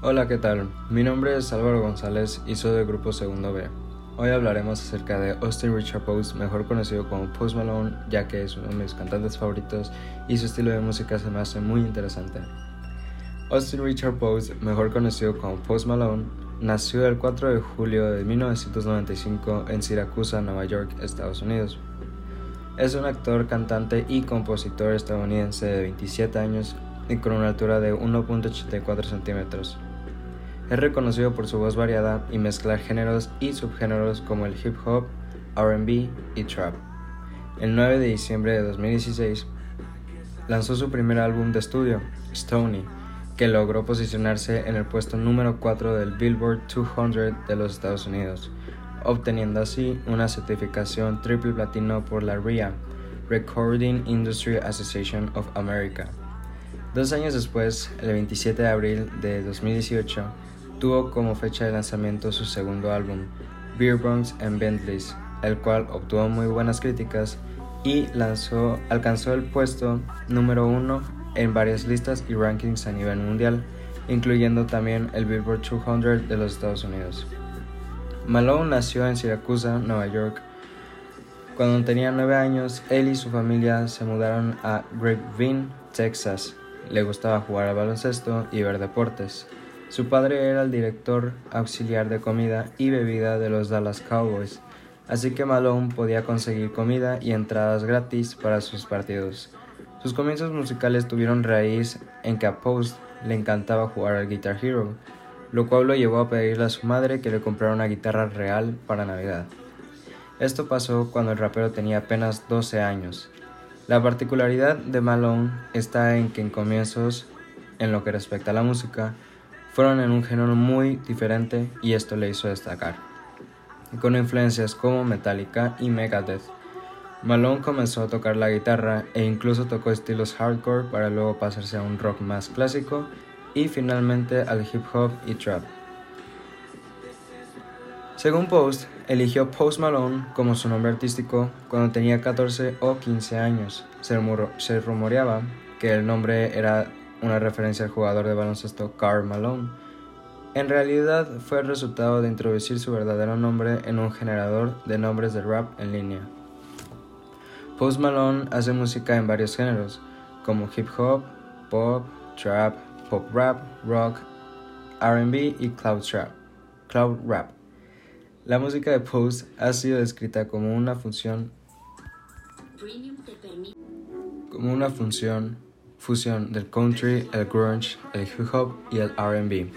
Hola, ¿qué tal? Mi nombre es Álvaro González y soy del grupo Segundo B. Hoy hablaremos acerca de Austin Richard Post, mejor conocido como Post Malone, ya que es uno de mis cantantes favoritos y su estilo de música se me hace muy interesante. Austin Richard Post, mejor conocido como Post Malone, nació el 4 de julio de 1995 en Siracusa, Nueva York, Estados Unidos. Es un actor, cantante y compositor estadounidense de 27 años y con una altura de 1.84 centímetros. Es reconocido por su voz variada y mezclar géneros y subgéneros como el hip hop, RB y trap. El 9 de diciembre de 2016 lanzó su primer álbum de estudio, Stony, que logró posicionarse en el puesto número 4 del Billboard 200 de los Estados Unidos, obteniendo así una certificación triple platino por la RIA, Recording Industry Association of America. Dos años después, el 27 de abril de 2018, tuvo como fecha de lanzamiento su segundo álbum, Beer Bronx and Bentleys, el cual obtuvo muy buenas críticas y alcanzó el puesto número uno en varias listas y rankings a nivel mundial, incluyendo también el Billboard 200 de los Estados Unidos. Malone nació en Siracusa, Nueva York. Cuando tenía nueve años, él y su familia se mudaron a Grapevine, Texas. Le gustaba jugar al baloncesto y ver deportes. Su padre era el director auxiliar de comida y bebida de los Dallas Cowboys, así que Malone podía conseguir comida y entradas gratis para sus partidos. Sus comienzos musicales tuvieron raíz en que a Post le encantaba jugar al Guitar Hero, lo cual lo llevó a pedirle a su madre que le comprara una guitarra real para Navidad. Esto pasó cuando el rapero tenía apenas 12 años. La particularidad de Malone está en que en comienzos, en lo que respecta a la música, fueron en un género muy diferente y esto le hizo destacar. Con influencias como Metallica y Megadeth, Malone comenzó a tocar la guitarra e incluso tocó estilos hardcore para luego pasarse a un rock más clásico y finalmente al hip hop y trap. Según Post, eligió Post Malone como su nombre artístico cuando tenía 14 o 15 años. Se, rumoreaba que el nombre era una referencia al jugador de baloncesto Karl Malone. En realidad fue el resultado de introducir su verdadero nombre en un generador de nombres de rap en línea. Post Malone hace música en varios géneros, como hip hop, pop, trap, pop rap, rock, RB y cloud trap. Cloud rap. La música de Post ha sido descrita como una función como una función fusión del country, el grunge, el hip hop y el RB.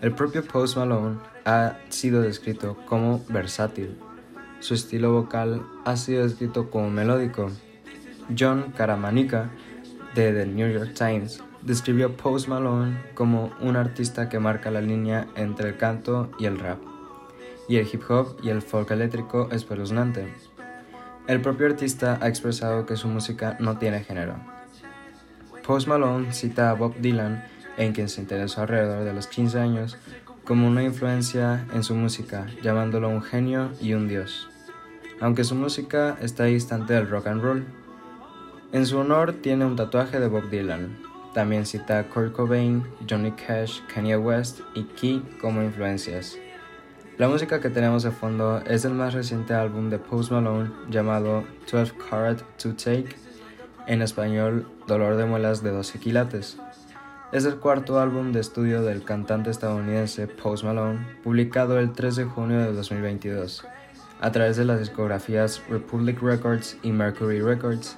El propio Post Malone ha sido descrito como versátil. Su estilo vocal ha sido descrito como melódico. John Caramanica, de The New York Times, describió Post Malone como un artista que marca la línea entre el canto y el rap, y el hip hop y el folk eléctrico espeluznante. El propio artista ha expresado que su música no tiene género Post Malone cita a Bob Dylan, en quien se interesó alrededor de los 15 años, como una influencia en su música, llamándolo un genio y un dios. Aunque su música está distante del rock and roll. En su honor tiene un tatuaje de Bob Dylan. También cita a Kurt Cobain, Johnny Cash, Kanye West y Key como influencias. La música que tenemos de fondo es el más reciente álbum de Post Malone llamado 12 Carat to Take en español Dolor de muelas de 12 quilates. Es el cuarto álbum de estudio del cantante estadounidense Post Malone, publicado el 3 de junio de 2022, a través de las discografías Republic Records y Mercury Records.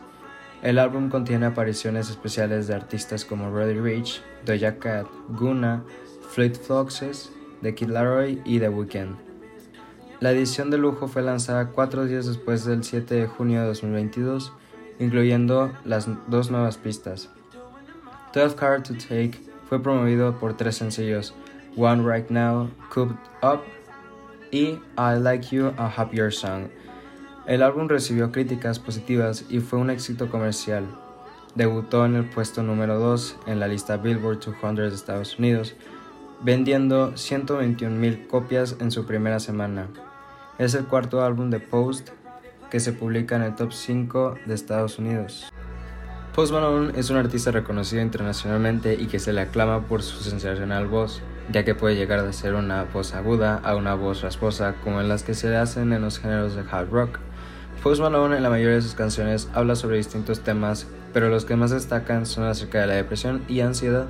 El álbum contiene apariciones especiales de artistas como Roddy Rich, Doja Cat, Guna, Fleet Foxes, The Kid Laroi y The Weeknd. La edición de lujo fue lanzada cuatro días después del 7 de junio de 2022 incluyendo las dos nuevas pistas. 12 Card to Take fue promovido por tres sencillos, One Right Now, Cooped Up y I Like You, a Happier Song. El álbum recibió críticas positivas y fue un éxito comercial. Debutó en el puesto número 2 en la lista Billboard 200 de Estados Unidos, vendiendo 121.000 copias en su primera semana. Es el cuarto álbum de Post que se publica en el top 5 de Estados Unidos. Post Malone es un artista reconocido internacionalmente y que se le aclama por su sensacional voz, ya que puede llegar de ser una voz aguda a una voz rasposa como en las que se hacen en los géneros de hard rock. Post Malone en la mayoría de sus canciones habla sobre distintos temas, pero los que más destacan son acerca de la depresión y ansiedad,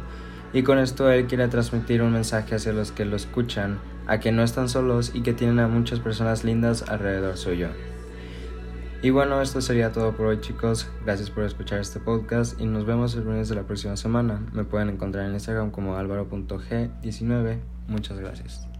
y con esto él quiere transmitir un mensaje hacia los que lo escuchan, a que no están solos y que tienen a muchas personas lindas alrededor suyo. Y bueno, esto sería todo por hoy chicos. Gracias por escuchar este podcast y nos vemos el lunes de la próxima semana. Me pueden encontrar en Instagram como alvaro.g19. Muchas gracias.